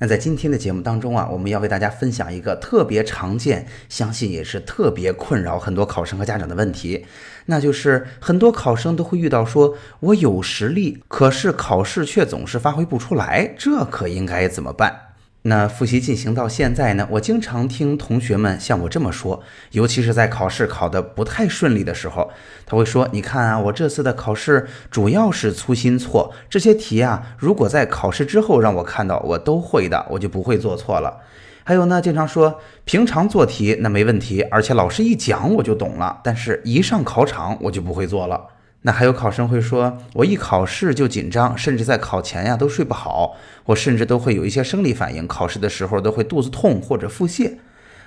那在今天的节目当中啊，我们要为大家分享一个特别常见，相信也是特别困扰很多考生和家长的问题，那就是很多考生都会遇到说，我有实力，可是考试却总是发挥不出来，这可应该怎么办？那复习进行到现在呢，我经常听同学们像我这么说，尤其是在考试考得不太顺利的时候，他会说：“你看啊，我这次的考试主要是粗心错，这些题啊，如果在考试之后让我看到，我都会的，我就不会做错了。”还有呢，经常说平常做题那没问题，而且老师一讲我就懂了，但是一上考场我就不会做了。那还有考生会说，我一考试就紧张，甚至在考前呀都睡不好，我甚至都会有一些生理反应，考试的时候都会肚子痛或者腹泻。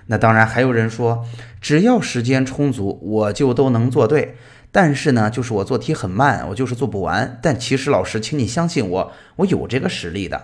那当然还有人说，只要时间充足，我就都能做对。但是呢，就是我做题很慢，我就是做不完。但其实老师，请你相信我，我有这个实力的。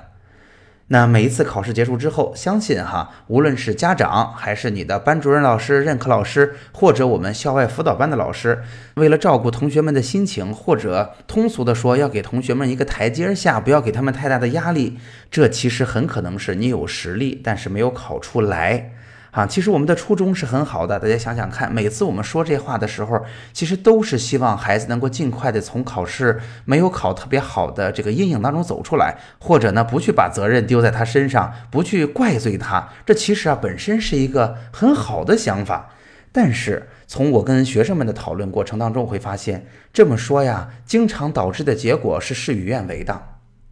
那每一次考试结束之后，相信哈，无论是家长还是你的班主任老师、任课老师，或者我们校外辅导班的老师，为了照顾同学们的心情，或者通俗的说，要给同学们一个台阶下，不要给他们太大的压力，这其实很可能是你有实力，但是没有考出来。啊，其实我们的初衷是很好的，大家想想看，每次我们说这话的时候，其实都是希望孩子能够尽快的从考试没有考特别好的这个阴影当中走出来，或者呢，不去把责任丢在他身上，不去怪罪他。这其实啊，本身是一个很好的想法。但是从我跟学生们的讨论过程当中，会发现这么说呀，经常导致的结果是事与愿违的。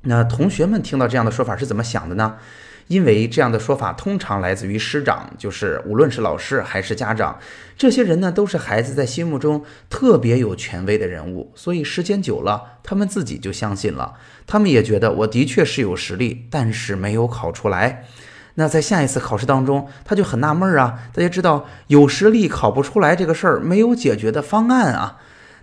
那同学们听到这样的说法是怎么想的呢？因为这样的说法通常来自于师长，就是无论是老师还是家长，这些人呢都是孩子在心目中特别有权威的人物，所以时间久了，他们自己就相信了，他们也觉得我的确是有实力，但是没有考出来。那在下一次考试当中，他就很纳闷儿啊，大家知道有实力考不出来这个事儿没有解决的方案啊，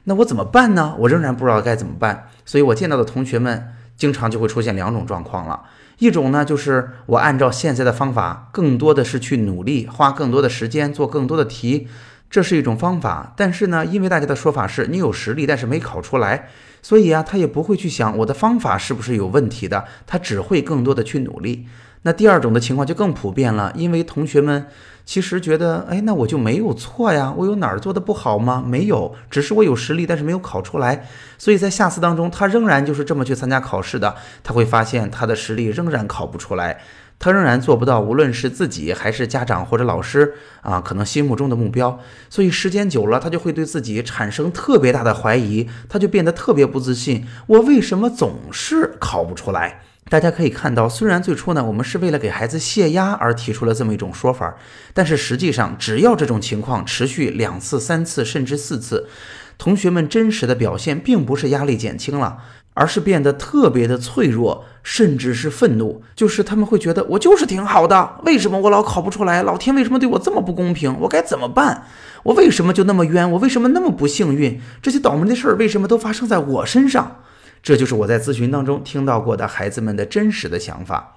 那我怎么办呢？我仍然不知道该怎么办，所以我见到的同学们经常就会出现两种状况了。一种呢，就是我按照现在的方法，更多的是去努力，花更多的时间做更多的题，这是一种方法。但是呢，因为大家的说法是你有实力，但是没考出来，所以啊，他也不会去想我的方法是不是有问题的，他只会更多的去努力。那第二种的情况就更普遍了，因为同学们其实觉得，哎，那我就没有错呀，我有哪儿做的不好吗？没有，只是我有实力，但是没有考出来。所以在下次当中，他仍然就是这么去参加考试的，他会发现他的实力仍然考不出来，他仍然做不到，无论是自己还是家长或者老师啊，可能心目中的目标。所以时间久了，他就会对自己产生特别大的怀疑，他就变得特别不自信，我为什么总是考不出来？大家可以看到，虽然最初呢，我们是为了给孩子泄压而提出了这么一种说法，但是实际上，只要这种情况持续两次、三次，甚至四次，同学们真实的表现并不是压力减轻了，而是变得特别的脆弱，甚至是愤怒。就是他们会觉得，我就是挺好的，为什么我老考不出来？老天为什么对我这么不公平？我该怎么办？我为什么就那么冤？我为什么那么不幸运？这些倒霉的事儿为什么都发生在我身上？这就是我在咨询当中听到过的孩子们的真实的想法。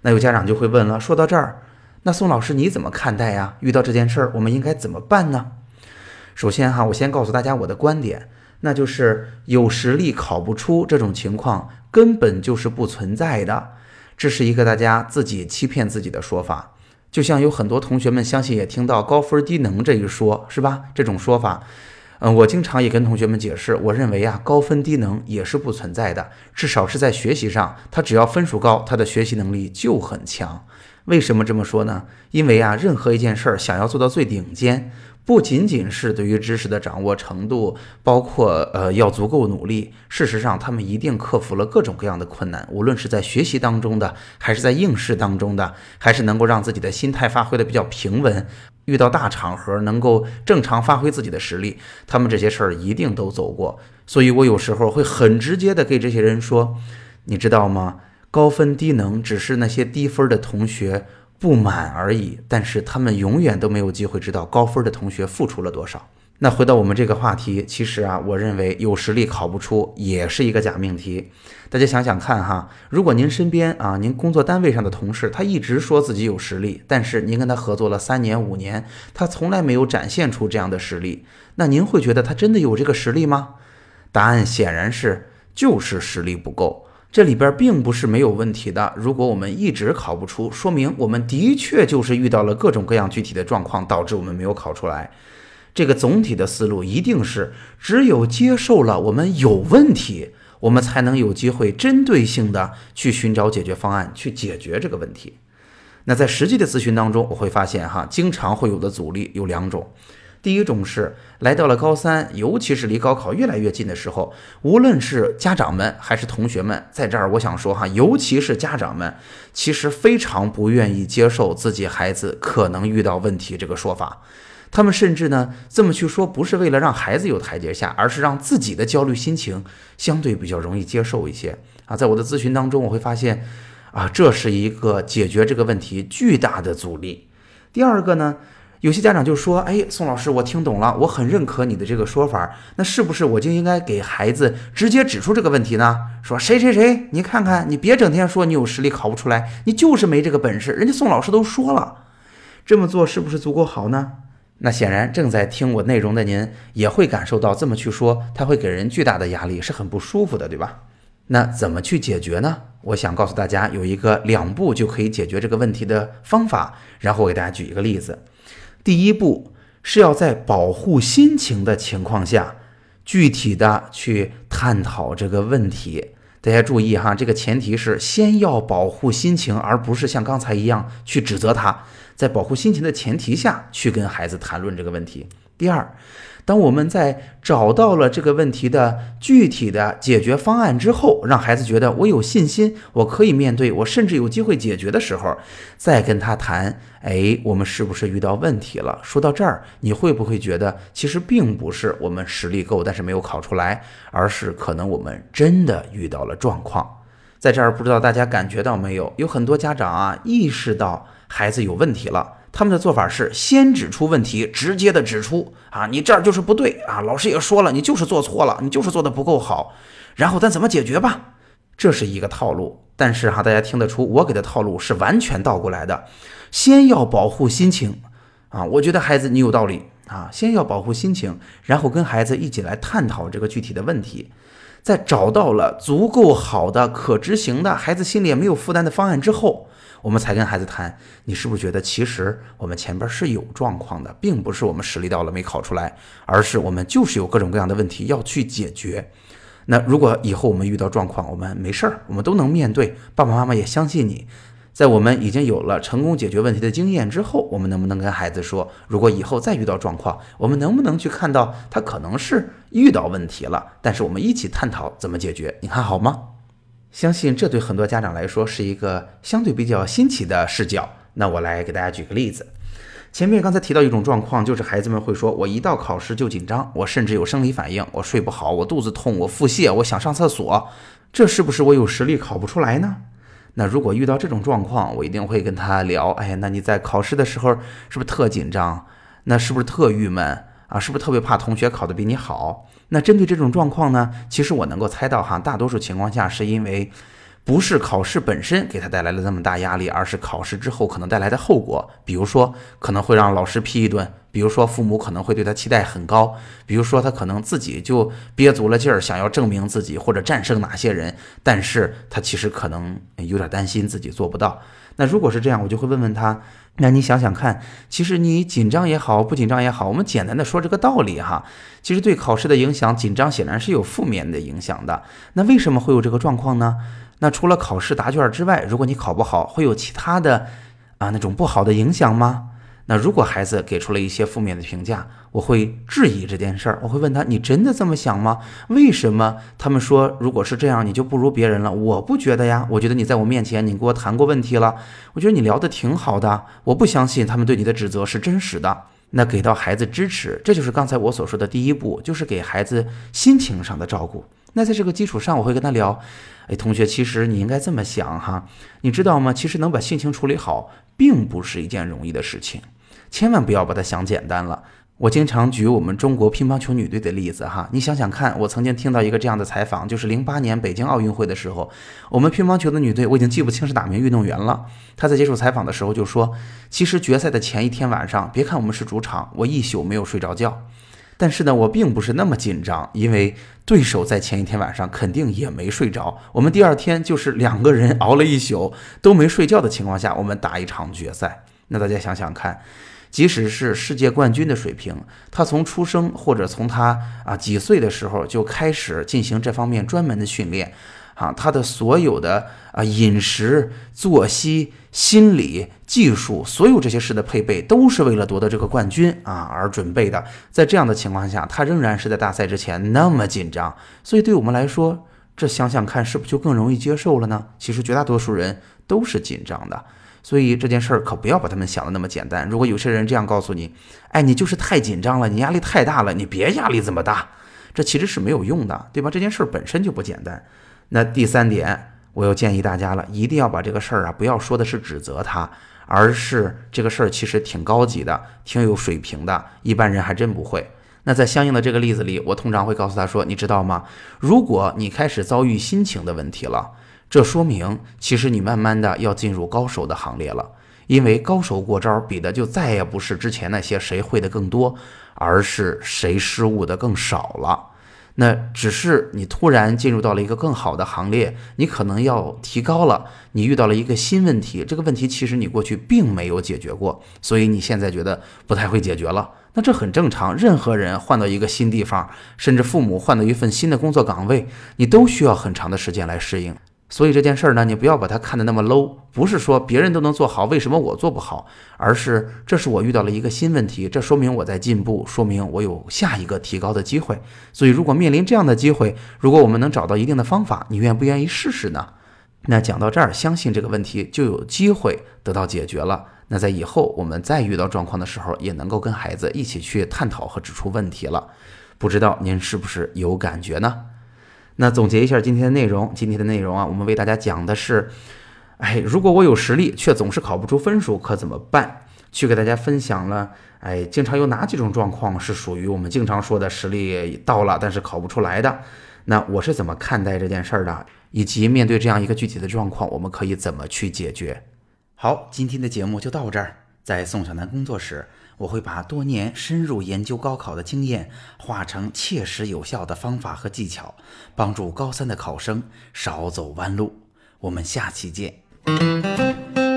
那有家长就会问了：说到这儿，那宋老师你怎么看待呀？遇到这件事儿，我们应该怎么办呢？首先哈，我先告诉大家我的观点，那就是有实力考不出这种情况根本就是不存在的，这是一个大家自己欺骗自己的说法。就像有很多同学们相信也听到高分低能这一说，是吧？这种说法。嗯，我经常也跟同学们解释，我认为啊，高分低能也是不存在的，至少是在学习上，他只要分数高，他的学习能力就很强。为什么这么说呢？因为啊，任何一件事儿想要做到最顶尖，不仅仅是对于知识的掌握程度，包括呃要足够努力。事实上，他们一定克服了各种各样的困难，无论是在学习当中的，还是在应试当中的，还是能够让自己的心态发挥的比较平稳。遇到大场合能够正常发挥自己的实力，他们这些事儿一定都走过。所以我有时候会很直接的给这些人说：“你知道吗？高分低能只是那些低分的同学不满而已，但是他们永远都没有机会知道高分的同学付出了多少。那回到我们这个话题，其实啊，我认为有实力考不出也是一个假命题。大家想想看哈，如果您身边啊，您工作单位上的同事，他一直说自己有实力，但是您跟他合作了三年五年，他从来没有展现出这样的实力，那您会觉得他真的有这个实力吗？答案显然是就是实力不够。这里边并不是没有问题的。如果我们一直考不出，说明我们的确就是遇到了各种各样具体的状况，导致我们没有考出来。这个总体的思路一定是，只有接受了我们有问题，我们才能有机会针对性的去寻找解决方案，去解决这个问题。那在实际的咨询当中，我会发现哈，经常会有的阻力有两种。第一种是来到了高三，尤其是离高考越来越近的时候，无论是家长们还是同学们，在这儿我想说哈，尤其是家长们，其实非常不愿意接受自己孩子可能遇到问题这个说法。他们甚至呢这么去说，不是为了让孩子有台阶下，而是让自己的焦虑心情相对比较容易接受一些啊。在我的咨询当中，我会发现，啊，这是一个解决这个问题巨大的阻力。第二个呢，有些家长就说：“哎，宋老师，我听懂了，我很认可你的这个说法。那是不是我就应该给孩子直接指出这个问题呢？说谁谁谁，你看看，你别整天说你有实力考不出来，你就是没这个本事。人家宋老师都说了，这么做是不是足够好呢？”那显然正在听我内容的您也会感受到，这么去说，他会给人巨大的压力，是很不舒服的，对吧？那怎么去解决呢？我想告诉大家，有一个两步就可以解决这个问题的方法。然后我给大家举一个例子。第一步是要在保护心情的情况下，具体的去探讨这个问题。大家注意哈，这个前提是先要保护心情，而不是像刚才一样去指责他。在保护心情的前提下去跟孩子谈论这个问题。第二，当我们在找到了这个问题的具体的解决方案之后，让孩子觉得我有信心，我可以面对，我甚至有机会解决的时候，再跟他谈。哎，我们是不是遇到问题了？说到这儿，你会不会觉得其实并不是我们实力够，但是没有考出来，而是可能我们真的遇到了状况？在这儿，不知道大家感觉到没有？有很多家长啊，意识到。孩子有问题了，他们的做法是先指出问题，直接的指出啊，你这儿就是不对啊，老师也说了，你就是做错了，你就是做的不够好，然后咱怎么解决吧？这是一个套路，但是哈，大家听得出我给的套路是完全倒过来的，先要保护心情啊，我觉得孩子你有道理啊，先要保护心情，然后跟孩子一起来探讨这个具体的问题，在找到了足够好的可执行的孩子心里也没有负担的方案之后。我们才跟孩子谈，你是不是觉得其实我们前边是有状况的，并不是我们实力到了没考出来，而是我们就是有各种各样的问题要去解决。那如果以后我们遇到状况，我们没事儿，我们都能面对，爸爸妈妈也相信你。在我们已经有了成功解决问题的经验之后，我们能不能跟孩子说，如果以后再遇到状况，我们能不能去看到他可能是遇到问题了，但是我们一起探讨怎么解决，你看好吗？相信这对很多家长来说是一个相对比较新奇的视角。那我来给大家举个例子。前面刚才提到一种状况，就是孩子们会说：“我一到考试就紧张，我甚至有生理反应，我睡不好，我肚子痛，我腹泻，我想上厕所。”这是不是我有实力考不出来呢？那如果遇到这种状况，我一定会跟他聊：“哎，那你在考试的时候是不是特紧张？那是不是特郁闷？”啊，是不是特别怕同学考得比你好？那针对这种状况呢？其实我能够猜到哈，大多数情况下是因为不是考试本身给他带来了那么大压力，而是考试之后可能带来的后果。比如说可能会让老师批一顿，比如说父母可能会对他期待很高，比如说他可能自己就憋足了劲儿想要证明自己或者战胜哪些人，但是他其实可能有点担心自己做不到。那如果是这样，我就会问问他。那你想想看，其实你紧张也好，不紧张也好，我们简单的说这个道理哈。其实对考试的影响，紧张显然是有负面的影响的。那为什么会有这个状况呢？那除了考试答卷之外，如果你考不好，会有其他的啊那种不好的影响吗？那如果孩子给出了一些负面的评价，我会质疑这件事儿。我会问他：“你真的这么想吗？为什么他们说如果是这样，你就不如别人了？我不觉得呀。我觉得你在我面前，你跟我谈过问题了。我觉得你聊得挺好的。我不相信他们对你的指责是真实的。那给到孩子支持，这就是刚才我所说的第一步，就是给孩子心情上的照顾。那在这个基础上，我会跟他聊。”哎，同学，其实你应该这么想哈，你知道吗？其实能把心情处理好，并不是一件容易的事情，千万不要把它想简单了。我经常举我们中国乒乓球女队的例子哈，你想想看，我曾经听到一个这样的采访，就是零八年北京奥运会的时候，我们乒乓球的女队，我已经记不清是哪名运动员了。她在接受采访的时候就说，其实决赛的前一天晚上，别看我们是主场，我一宿没有睡着觉，但是呢，我并不是那么紧张，因为对手在前一天晚上肯定也没睡着。我们第二天就是两个人熬了一宿都没睡觉的情况下，我们打一场决赛。那大家想想看。即使是世界冠军的水平，他从出生或者从他啊几岁的时候就开始进行这方面专门的训练，啊，他的所有的啊饮食、作息、心理、技术，所有这些事的配备，都是为了夺得这个冠军啊而准备的。在这样的情况下，他仍然是在大赛之前那么紧张，所以对我们来说，这想想看，是不是就更容易接受了呢？其实绝大多数人都是紧张的。所以这件事儿可不要把他们想的那么简单。如果有些人这样告诉你，哎，你就是太紧张了，你压力太大了，你别压力这么大，这其实是没有用的，对吧？这件事儿本身就不简单。那第三点，我又建议大家了，一定要把这个事儿啊，不要说的是指责他，而是这个事儿其实挺高级的，挺有水平的，一般人还真不会。那在相应的这个例子里，我通常会告诉他说，你知道吗？如果你开始遭遇心情的问题了。这说明，其实你慢慢的要进入高手的行列了，因为高手过招比的就再也不是之前那些谁会的更多，而是谁失误的更少了。那只是你突然进入到了一个更好的行列，你可能要提高了。你遇到了一个新问题，这个问题其实你过去并没有解决过，所以你现在觉得不太会解决了。那这很正常，任何人换到一个新地方，甚至父母换到一份新的工作岗位，你都需要很长的时间来适应。所以这件事儿呢，你不要把它看得那么 low，不是说别人都能做好，为什么我做不好？而是这是我遇到了一个新问题，这说明我在进步，说明我有下一个提高的机会。所以如果面临这样的机会，如果我们能找到一定的方法，你愿不愿意试试呢？那讲到这儿，相信这个问题就有机会得到解决了。那在以后我们再遇到状况的时候，也能够跟孩子一起去探讨和指出问题了。不知道您是不是有感觉呢？那总结一下今天的内容，今天的内容啊，我们为大家讲的是，哎，如果我有实力却总是考不出分数，可怎么办？去给大家分享了，哎，经常有哪几种状况是属于我们经常说的实力到了，但是考不出来的？那我是怎么看待这件事儿的？以及面对这样一个具体的状况，我们可以怎么去解决？好，今天的节目就到这儿，在宋小南工作室。我会把多年深入研究高考的经验化成切实有效的方法和技巧，帮助高三的考生少走弯路。我们下期见。